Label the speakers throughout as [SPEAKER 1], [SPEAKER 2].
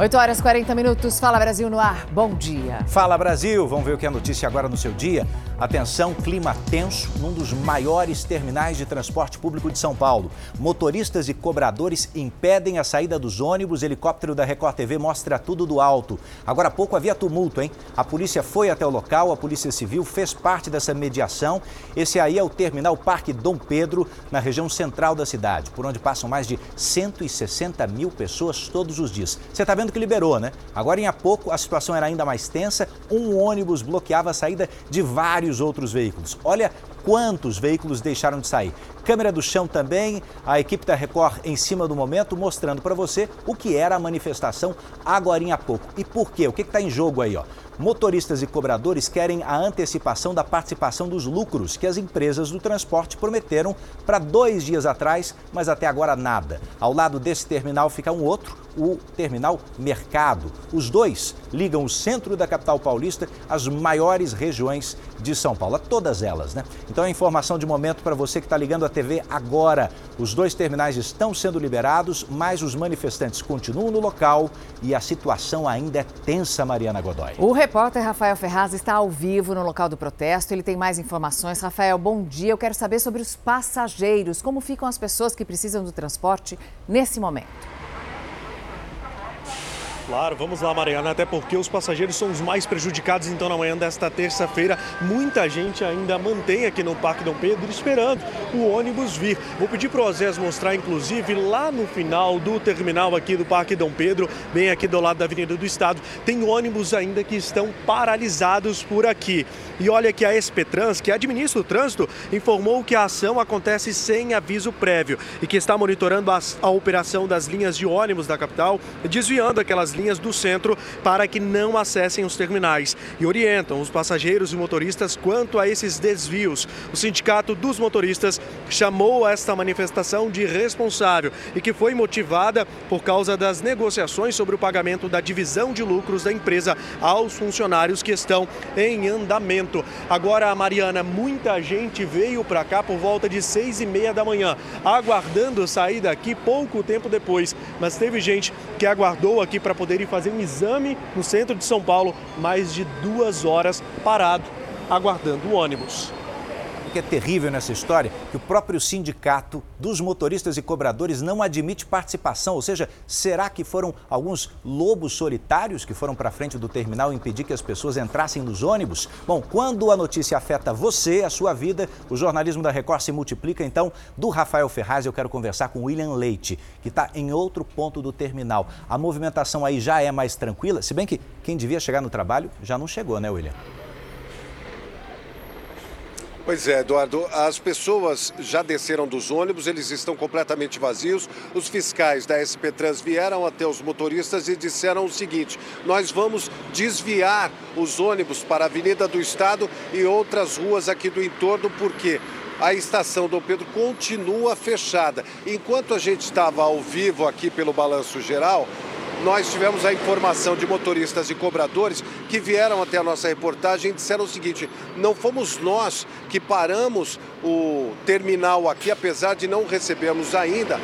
[SPEAKER 1] 8 horas e 40 minutos. Fala Brasil no ar. Bom dia.
[SPEAKER 2] Fala Brasil. Vamos ver o que é notícia agora no seu dia. Atenção, clima tenso num dos maiores terminais de transporte público de São Paulo. Motoristas e cobradores impedem a saída dos ônibus. Helicóptero da Record TV mostra tudo do alto. Agora há pouco havia tumulto, hein? A polícia foi até o local, a Polícia Civil fez parte dessa mediação. Esse aí é o terminal Parque Dom Pedro, na região central da cidade, por onde passam mais de 160 mil pessoas todos os dias. Você está vendo que liberou, né? Agora, em pouco, a situação era ainda mais tensa. Um ônibus bloqueava a saída de vários outros veículos. Olha quantos veículos deixaram de sair. Câmera do chão também, a equipe da Record em cima do momento, mostrando para você o que era a manifestação agora há pouco. E por quê? O que está em jogo aí? Ó? Motoristas e cobradores querem a antecipação da participação dos lucros que as empresas do transporte prometeram para dois dias atrás, mas até agora nada. Ao lado desse terminal fica um outro, o terminal Mercado. Os dois ligam o centro da capital paulista às maiores regiões de São Paulo, todas elas, né? Então a informação de momento para você que está ligando a TV agora. Os dois terminais estão sendo liberados, mas os manifestantes continuam no local e a situação ainda é tensa, Mariana Godoy.
[SPEAKER 1] O repórter Rafael Ferraz está ao vivo no local do protesto. Ele tem mais informações. Rafael, bom dia. Eu quero saber sobre os passageiros. Como ficam as pessoas que precisam do transporte nesse momento?
[SPEAKER 3] Claro, vamos lá, Mariana, até porque os passageiros são os mais prejudicados. Então, na manhã desta terça-feira, muita gente ainda mantém aqui no Parque Dom Pedro esperando o ônibus vir. Vou pedir para o Osés mostrar, inclusive, lá no final do terminal aqui do Parque Dom Pedro, bem aqui do lado da Avenida do Estado, tem ônibus ainda que estão paralisados por aqui. E olha que a SP-Trans, que administra o trânsito, informou que a ação acontece sem aviso prévio e que está monitorando a, a operação das linhas de ônibus da capital, desviando aquelas linhas do centro para que não acessem os terminais e orientam os passageiros e motoristas quanto a esses desvios. O Sindicato dos Motoristas chamou esta manifestação de responsável e que foi motivada por causa das negociações sobre o pagamento da divisão de lucros da empresa aos funcionários que estão em andamento. Agora, Mariana, muita gente veio para cá por volta de seis e meia da manhã, aguardando sair daqui pouco tempo depois. Mas teve gente que aguardou aqui para poder poder ir fazer um exame no centro de São Paulo, mais de duas horas parado, aguardando o ônibus.
[SPEAKER 2] Que é terrível nessa história que o próprio sindicato dos motoristas e cobradores não admite participação. Ou seja, será que foram alguns lobos solitários que foram para frente do terminal impedir que as pessoas entrassem nos ônibus? Bom, quando a notícia afeta você, a sua vida, o jornalismo da Record se multiplica. Então, do Rafael Ferraz, eu quero conversar com William Leite, que está em outro ponto do terminal. A movimentação aí já é mais tranquila, se bem que quem devia chegar no trabalho já não chegou, né, William?
[SPEAKER 4] Pois é, Eduardo, as pessoas já desceram dos ônibus, eles estão completamente vazios. Os fiscais da SP Trans vieram até os motoristas e disseram o seguinte: nós vamos desviar os ônibus para a Avenida do Estado e outras ruas aqui do entorno, porque a estação Dom Pedro continua fechada. Enquanto a gente estava ao vivo aqui pelo Balanço Geral, nós tivemos a informação de motoristas e cobradores que vieram até a nossa reportagem e disseram o seguinte: não fomos nós que paramos o terminal aqui, apesar de não recebermos ainda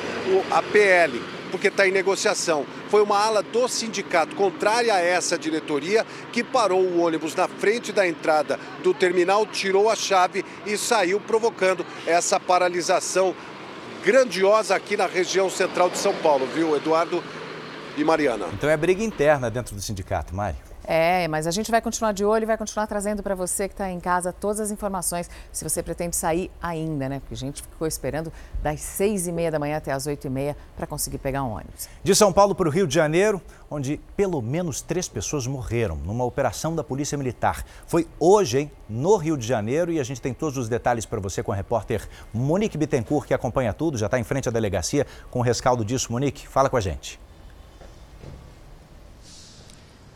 [SPEAKER 4] a PL, porque está em negociação. Foi uma ala do sindicato contrária a essa diretoria que parou o ônibus na frente da entrada do terminal, tirou a chave e saiu, provocando essa paralisação grandiosa aqui na região central de São Paulo, viu, Eduardo? E Mariana.
[SPEAKER 2] Então é briga interna dentro do sindicato, Mari.
[SPEAKER 1] É, mas a gente vai continuar de olho e vai continuar trazendo para você que está em casa todas as informações, se você pretende sair ainda, né? Porque a gente ficou esperando das seis e meia da manhã até as oito e meia para conseguir pegar um ônibus.
[SPEAKER 2] De São Paulo para o Rio de Janeiro, onde pelo menos três pessoas morreram numa operação da Polícia Militar. Foi hoje, hein, no Rio de Janeiro, e a gente tem todos os detalhes para você com a repórter Monique Bittencourt, que acompanha tudo, já está em frente à delegacia com o rescaldo disso. Monique, fala com a gente.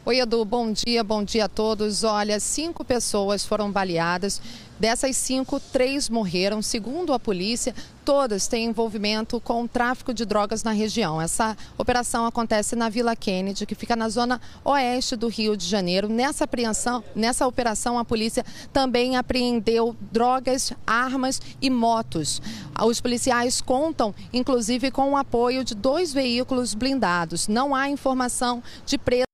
[SPEAKER 5] Oi, Edu, bom dia, bom dia a todos. Olha, cinco pessoas foram baleadas. Dessas cinco, três morreram. Segundo a polícia, todas têm envolvimento com o tráfico de drogas na região. Essa operação acontece na Vila Kennedy, que fica na zona oeste do Rio de Janeiro. Nessa apreensão, nessa operação, a polícia também apreendeu drogas, armas e motos. Os policiais contam, inclusive, com o apoio de dois veículos blindados. Não há informação de preço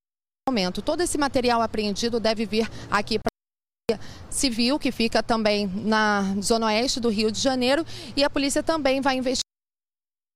[SPEAKER 5] momento. Todo esse material apreendido deve vir aqui para Civil, que fica também na zona oeste do Rio de Janeiro, e a polícia também vai investigar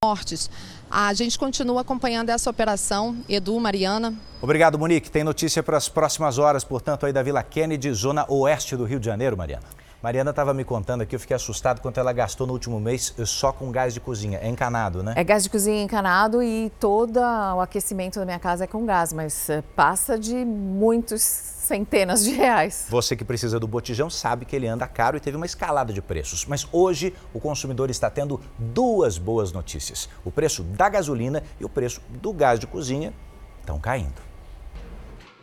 [SPEAKER 5] mortes. A gente continua acompanhando essa operação. Edu, Mariana.
[SPEAKER 2] Obrigado, Monique. Tem notícia para as próximas horas, portanto, aí da Vila Kennedy, zona oeste do Rio de Janeiro, Mariana. Mariana estava me contando aqui, eu fiquei assustado quanto ela gastou no último mês só com gás de cozinha. É encanado, né?
[SPEAKER 1] É gás de cozinha encanado e todo o aquecimento da minha casa é com gás, mas eh, passa de muitos centenas de reais.
[SPEAKER 2] Você que precisa do botijão sabe que ele anda caro e teve uma escalada de preços. Mas hoje o consumidor está tendo duas boas notícias: o preço da gasolina e o preço do gás de cozinha estão caindo.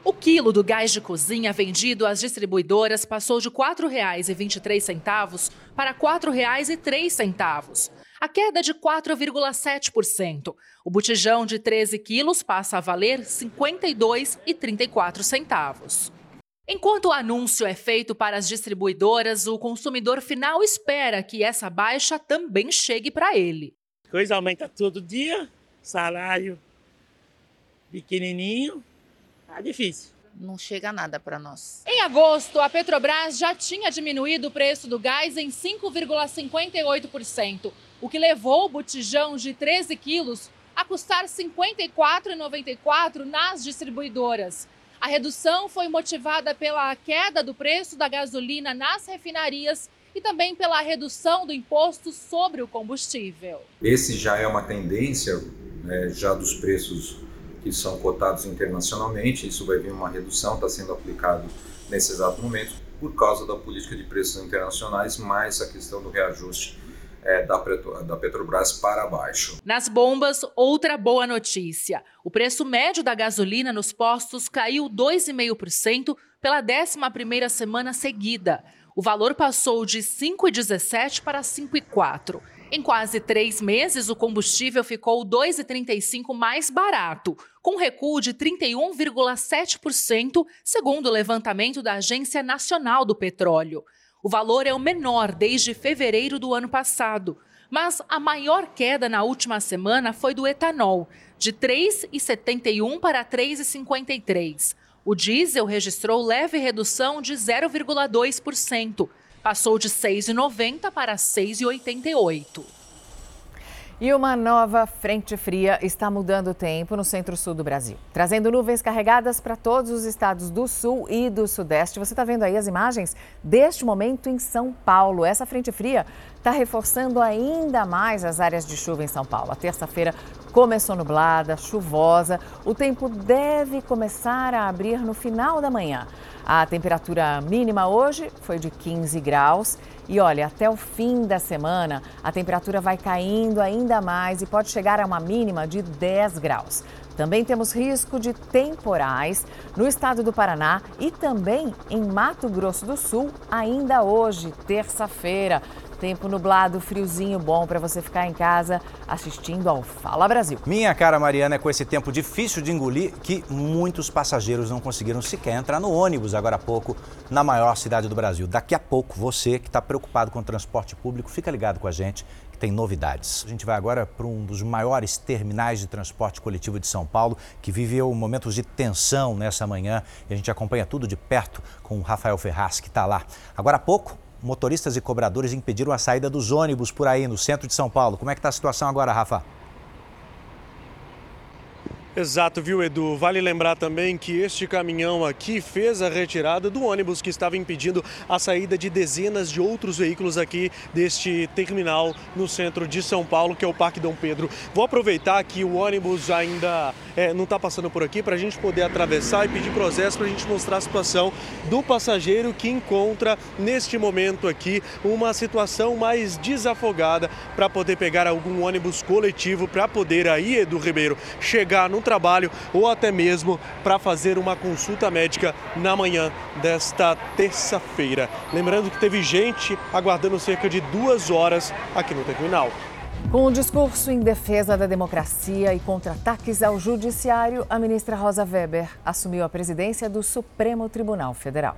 [SPEAKER 6] O quilo do gás de cozinha vendido às distribuidoras passou de R$ 4,23 para R$ 4,03. A queda de 4,7%. O botijão de 13 quilos passa a valer R$ 52,34. Enquanto o anúncio é feito para as distribuidoras, o consumidor final espera que essa baixa também chegue para ele.
[SPEAKER 7] Coisa aumenta todo dia, salário pequenininho, Tá difícil.
[SPEAKER 8] Não chega nada para nós.
[SPEAKER 6] Em agosto, a Petrobras já tinha diminuído o preço do gás em 5,58%, o que levou o botijão de 13 quilos a custar R$ 54,94 nas distribuidoras. A redução foi motivada pela queda do preço da gasolina nas refinarias e também pela redução do imposto sobre o combustível.
[SPEAKER 9] Esse já é uma tendência né, já dos preços que são cotados internacionalmente. Isso vai vir uma redução, está sendo aplicado nesse exato momento por causa da política de preços internacionais, mais a questão do reajuste é, da, Petrobras para baixo.
[SPEAKER 6] Nas bombas, outra boa notícia. O preço médio da gasolina nos postos caiu 2,5% pela 11ª semana seguida. O valor passou de 5,17 para 5,4. Em quase três meses, o combustível ficou 2,35 mais barato, com recuo de 31,7%, segundo o levantamento da Agência Nacional do Petróleo. O valor é o menor desde fevereiro do ano passado, mas a maior queda na última semana foi do etanol, de 3,71 para 3,53. O diesel registrou leve redução de 0,2% passou de 6,90 para 6,88.
[SPEAKER 1] E uma nova frente fria está mudando o tempo no centro-sul do Brasil, trazendo nuvens carregadas para todos os estados do sul e do sudeste. Você está vendo aí as imagens deste momento em São Paulo. Essa frente fria está reforçando ainda mais as áreas de chuva em São Paulo. A terça-feira começou nublada, chuvosa. O tempo deve começar a abrir no final da manhã. A temperatura mínima hoje foi de 15 graus. E olha, até o fim da semana, a temperatura vai caindo ainda mais e pode chegar a uma mínima de 10 graus. Também temos risco de temporais no estado do Paraná e também em Mato Grosso do Sul, ainda hoje, terça-feira. Tempo nublado, friozinho bom para você ficar em casa assistindo ao Fala Brasil.
[SPEAKER 2] Minha cara Mariana, é com esse tempo difícil de engolir que muitos passageiros não conseguiram sequer entrar no ônibus agora há pouco na maior cidade do Brasil. Daqui a pouco, você que está preocupado com o transporte público, fica ligado com a gente que tem novidades. A gente vai agora para um dos maiores terminais de transporte coletivo de São Paulo, que viveu momentos de tensão nessa manhã e a gente acompanha tudo de perto com o Rafael Ferraz, que está lá. Agora há pouco, motoristas e cobradores impediram a saída dos ônibus por aí no centro de São Paulo. Como é que está a situação agora, Rafa?
[SPEAKER 3] Exato, viu, Edu? Vale lembrar também que este caminhão aqui fez a retirada do ônibus que estava impedindo a saída de dezenas de outros veículos aqui deste terminal no centro de São Paulo, que é o Parque Dom Pedro. Vou aproveitar que o ônibus ainda é, não está passando por aqui para a gente poder atravessar e pedir processo para a gente mostrar a situação do passageiro que encontra neste momento aqui uma situação mais desafogada para poder pegar algum ônibus coletivo para poder aí, Edu Ribeiro, chegar no trabalho ou até mesmo para fazer uma consulta médica na manhã desta terça-feira. Lembrando que teve gente aguardando cerca de duas horas aqui no terminal.
[SPEAKER 1] Com um discurso em defesa da democracia e contra ataques ao judiciário, a ministra Rosa Weber assumiu a presidência do Supremo Tribunal Federal.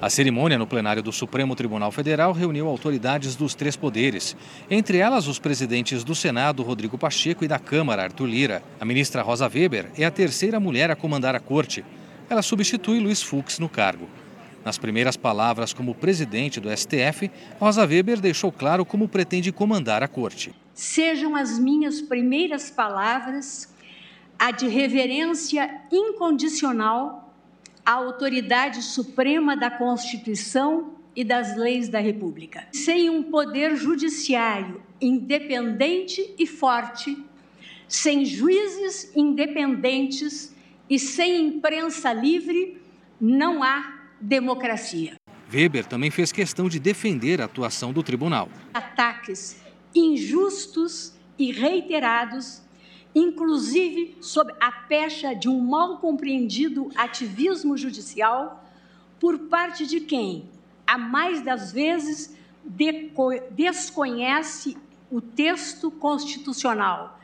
[SPEAKER 10] A cerimônia no plenário do Supremo Tribunal Federal reuniu autoridades dos três poderes, entre elas os presidentes do Senado, Rodrigo Pacheco, e da Câmara, Arthur Lira. A ministra Rosa Weber é a terceira mulher a comandar a corte. Ela substitui Luiz Fux no cargo. Nas primeiras palavras como presidente do STF, Rosa Weber deixou claro como pretende comandar a corte.
[SPEAKER 11] Sejam as minhas primeiras palavras a de reverência incondicional a autoridade suprema da Constituição e das leis da República. Sem um poder judiciário independente e forte, sem juízes independentes e sem imprensa livre, não há democracia.
[SPEAKER 10] Weber também fez questão de defender a atuação do tribunal.
[SPEAKER 11] Ataques injustos e reiterados inclusive sob a pecha de um mal compreendido ativismo judicial por parte de quem, a mais das vezes, desconhece o texto constitucional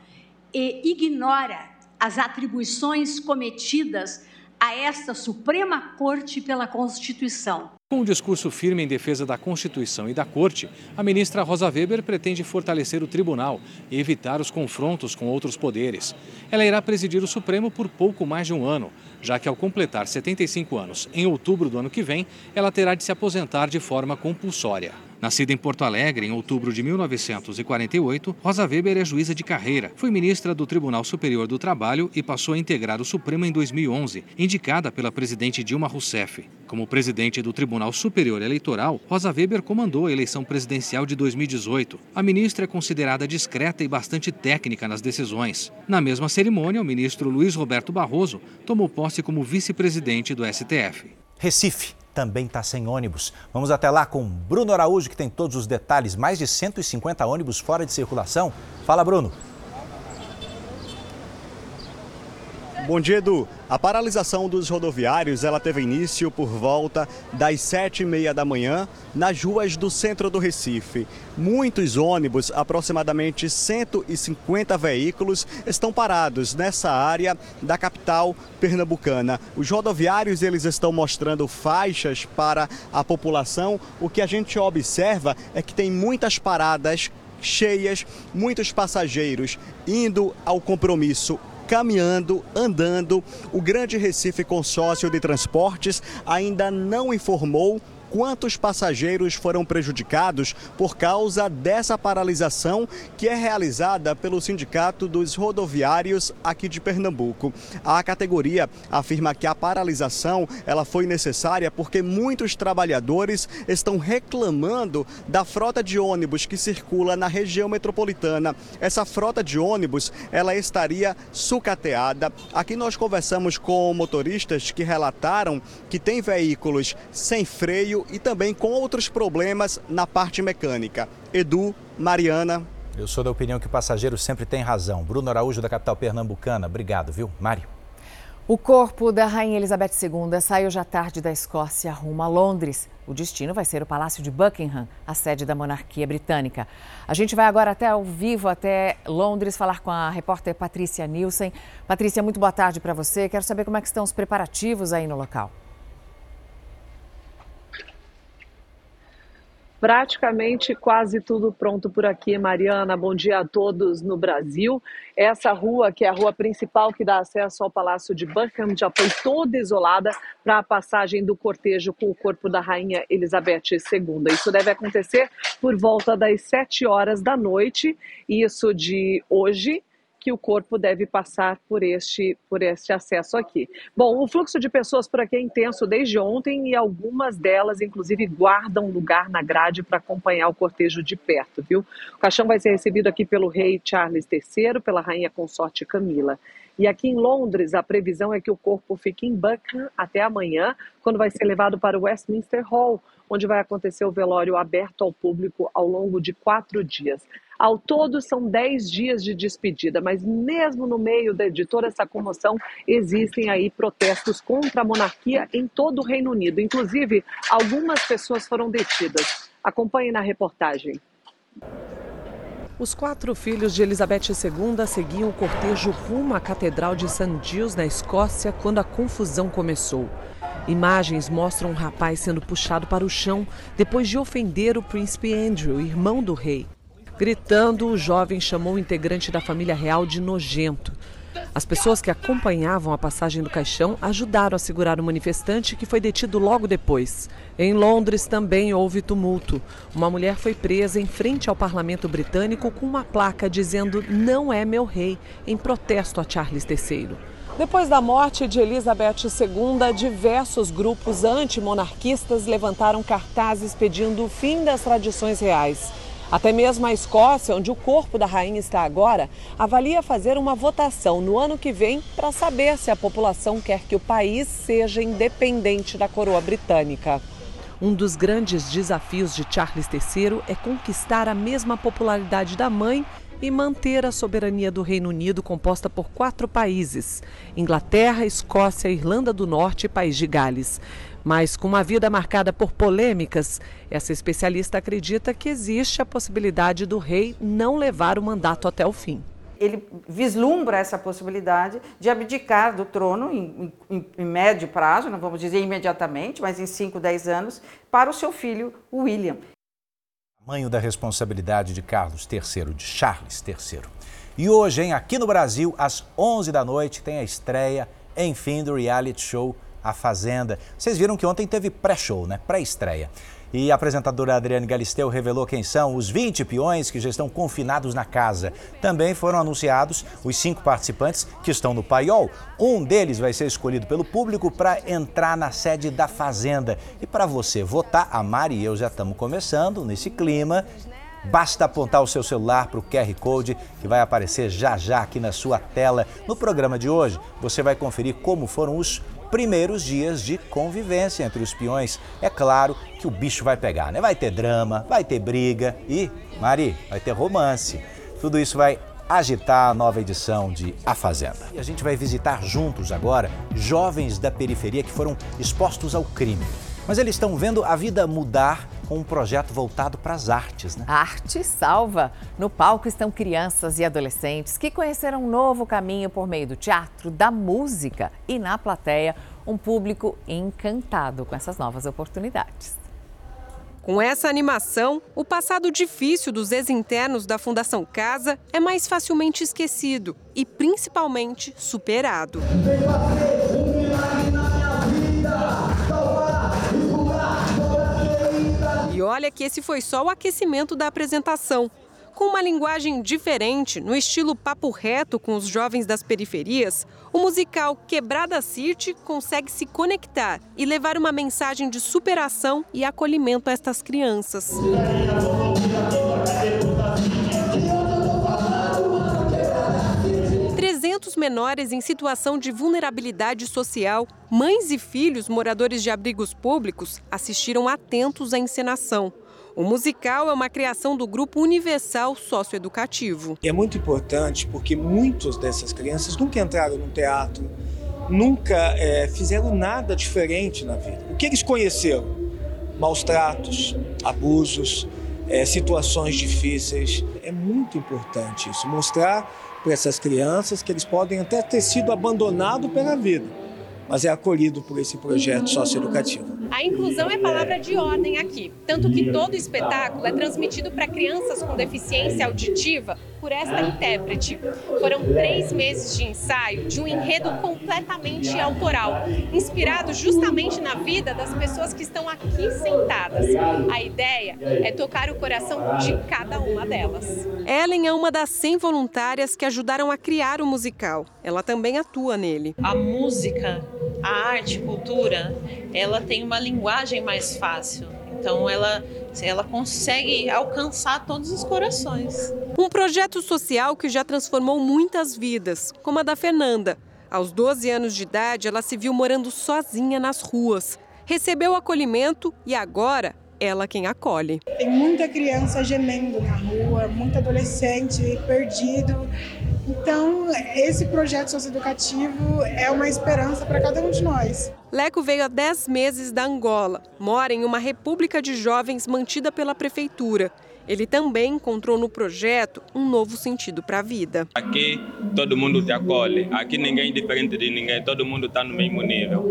[SPEAKER 11] e ignora as atribuições cometidas a esta Suprema Corte pela Constituição.
[SPEAKER 10] Com um discurso firme em defesa da Constituição e da Corte, a ministra Rosa Weber pretende fortalecer o tribunal e evitar os confrontos com outros poderes. Ela irá presidir o Supremo por pouco mais de um ano, já que ao completar 75 anos, em outubro do ano que vem, ela terá de se aposentar de forma compulsória. Nascida em Porto Alegre em outubro de 1948, Rosa Weber é juíza de carreira. Foi ministra do Tribunal Superior do Trabalho e passou a integrar o Supremo em 2011, indicada pela presidente Dilma Rousseff. Como presidente do Tribunal Superior Eleitoral, Rosa Weber comandou a eleição presidencial de 2018. A ministra é considerada discreta e bastante técnica nas decisões. Na mesma cerimônia, o ministro Luiz Roberto Barroso tomou posse como vice-presidente do STF.
[SPEAKER 2] Recife também está sem ônibus. Vamos até lá com Bruno Araújo, que tem todos os detalhes. Mais de 150 ônibus fora de circulação. Fala, Bruno.
[SPEAKER 12] Bom dia, Edu. A paralisação dos rodoviários ela teve início por volta das sete e meia da manhã nas ruas do centro do Recife. Muitos ônibus, aproximadamente 150 veículos, estão parados nessa área da capital pernambucana. Os rodoviários eles estão mostrando faixas para a população. O que a gente observa é que tem muitas paradas cheias, muitos passageiros indo ao compromisso caminhando, andando. O Grande Recife Consórcio de Transportes ainda não informou quantos passageiros foram prejudicados por causa dessa paralisação que é realizada pelo Sindicato dos Rodoviários aqui de Pernambuco. A categoria afirma que a paralisação ela foi necessária porque muitos trabalhadores estão reclamando da frota de ônibus que circula na região metropolitana. Essa frota de ônibus ela estaria sucateada. Aqui nós conversamos com motoristas que relataram que tem veículos sem freio e também com outros problemas na parte mecânica. Edu, Mariana.
[SPEAKER 2] Eu sou da opinião que o passageiro sempre tem razão. Bruno Araújo, da capital pernambucana. Obrigado, viu? Mário.
[SPEAKER 1] O corpo da Rainha Elizabeth II saiu já tarde da Escócia rumo a Londres. O destino vai ser o Palácio de Buckingham, a sede da monarquia britânica. A gente vai agora até ao vivo, até Londres, falar com a repórter Patrícia Nielsen. Patrícia, muito boa tarde para você. Quero saber como é que estão os preparativos aí no local.
[SPEAKER 13] Praticamente quase tudo pronto por aqui, Mariana. Bom dia a todos no Brasil. Essa rua, que é a rua principal que dá acesso ao Palácio de Buckingham, já foi toda isolada para a passagem do cortejo com o corpo da Rainha Elizabeth II. Isso deve acontecer por volta das 7 horas da noite, isso de hoje que o corpo deve passar por este, por este acesso aqui. Bom, o fluxo de pessoas por aqui é intenso desde ontem e algumas delas, inclusive, guardam lugar na grade para acompanhar o cortejo de perto, viu? O caixão vai ser recebido aqui pelo rei Charles III, pela rainha consorte Camila. E aqui em Londres, a previsão é que o corpo fique em Buckingham até amanhã, quando vai ser levado para o Westminster Hall, onde vai acontecer o velório aberto ao público ao longo de quatro dias. Ao todo, são 10 dias de despedida, mas mesmo no meio de toda essa comoção, existem aí protestos contra a monarquia em todo o Reino Unido. Inclusive, algumas pessoas foram detidas. Acompanhe na reportagem.
[SPEAKER 14] Os quatro filhos de Elizabeth II seguiam o cortejo rumo à Catedral de St. Giles, na Escócia, quando a confusão começou. Imagens mostram um rapaz sendo puxado para o chão depois de ofender o príncipe Andrew, irmão do rei. Gritando, o jovem chamou o integrante da família real de nojento. As pessoas que acompanhavam a passagem do caixão ajudaram a segurar o manifestante que foi detido logo depois. Em Londres também houve tumulto. Uma mulher foi presa em frente ao parlamento britânico com uma placa dizendo Não é meu rei, em protesto a Charles III. Depois da morte de Elizabeth II, diversos grupos antimonarquistas levantaram cartazes pedindo o fim das tradições reais. Até mesmo a Escócia, onde o corpo da rainha está agora, avalia fazer uma votação no ano que vem para saber se a população quer que o país seja independente da coroa britânica. Um dos grandes desafios de Charles III é conquistar a mesma popularidade da mãe e manter a soberania do Reino Unido composta por quatro países: Inglaterra, Escócia, Irlanda do Norte e País de Gales. Mas com uma vida marcada por polêmicas, essa especialista acredita que existe a possibilidade do rei não levar o mandato até o fim.
[SPEAKER 15] Ele vislumbra essa possibilidade de abdicar do trono em, em, em médio prazo, não vamos dizer imediatamente, mas em 5, 10 anos, para o seu filho William.
[SPEAKER 2] Tamanho da responsabilidade de Carlos III, de Charles III. E hoje, hein, aqui no Brasil, às 11 da noite, tem a estreia, enfim, do reality show a Fazenda. Vocês viram que ontem teve pré-show, né? Pré-estreia. E a apresentadora Adriane Galisteu revelou quem são os 20 peões que já estão confinados na casa. Também foram anunciados os cinco participantes que estão no paiol. Um deles vai ser escolhido pelo público para entrar na sede da Fazenda. E para você votar, a Mari e eu já estamos começando nesse clima. Basta apontar o seu celular para o QR Code que vai aparecer já já aqui na sua tela. No programa de hoje, você vai conferir como foram os primeiros dias de convivência entre os peões. É claro que o bicho vai pegar, né? Vai ter drama, vai ter briga e, Mari, vai ter romance. Tudo isso vai agitar a nova edição de A Fazenda. E a gente vai visitar juntos agora jovens da periferia que foram expostos ao crime. Mas eles estão vendo a vida mudar com um projeto voltado para as artes, né?
[SPEAKER 1] Arte salva. No palco estão crianças e adolescentes que conheceram um novo caminho por meio do teatro, da música e na plateia, um público encantado com essas novas oportunidades.
[SPEAKER 16] Com essa animação, o passado difícil dos ex-internos da Fundação Casa é mais facilmente esquecido e, principalmente, superado. E olha que esse foi só o aquecimento da apresentação. Com uma linguagem diferente, no estilo papo reto com os jovens das periferias, o musical Quebrada Cirte consegue se conectar e levar uma mensagem de superação e acolhimento a estas crianças. 300 menores em situação de vulnerabilidade social, mães e filhos moradores de abrigos públicos, assistiram atentos à encenação. O musical é uma criação do Grupo Universal Socioeducativo.
[SPEAKER 17] É muito importante porque muitas dessas crianças nunca entraram no teatro, nunca é, fizeram nada diferente na vida. O que eles conheceram? Maus tratos, abusos, é, situações difíceis. É muito importante isso, mostrar para essas crianças que eles podem até ter sido abandonados pela vida, mas é acolhido por esse projeto socioeducativo.
[SPEAKER 16] A inclusão é palavra de ordem aqui, tanto que todo o espetáculo é transmitido para crianças com deficiência auditiva por esta intérprete. Foram três meses de ensaio de um enredo completamente autoral, inspirado justamente na vida das pessoas que estão aqui sentadas. A ideia é tocar o coração de cada uma delas. Ellen é uma das 100 voluntárias que ajudaram a criar o musical. Ela também atua nele.
[SPEAKER 18] A música, a arte, cultura, ela tem uma linguagem mais fácil. Então ela, ela consegue alcançar todos os corações.
[SPEAKER 16] Um projeto social que já transformou muitas vidas, como a da Fernanda. Aos 12 anos de idade, ela se viu morando sozinha nas ruas. Recebeu acolhimento e agora
[SPEAKER 14] ela quem acolhe.
[SPEAKER 19] Tem muita criança gemendo na rua, muito adolescente perdido. Então, esse projeto socioeducativo é uma esperança para cada um de nós.
[SPEAKER 14] Leco veio há 10 meses da Angola, mora em uma república de jovens mantida pela prefeitura. Ele também encontrou no projeto um novo sentido para a vida.
[SPEAKER 20] Aqui todo mundo te acolhe, aqui ninguém é diferente de ninguém, todo mundo está no mesmo nível.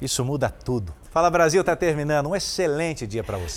[SPEAKER 2] Isso muda tudo. Fala Brasil está terminando. Um excelente dia para você.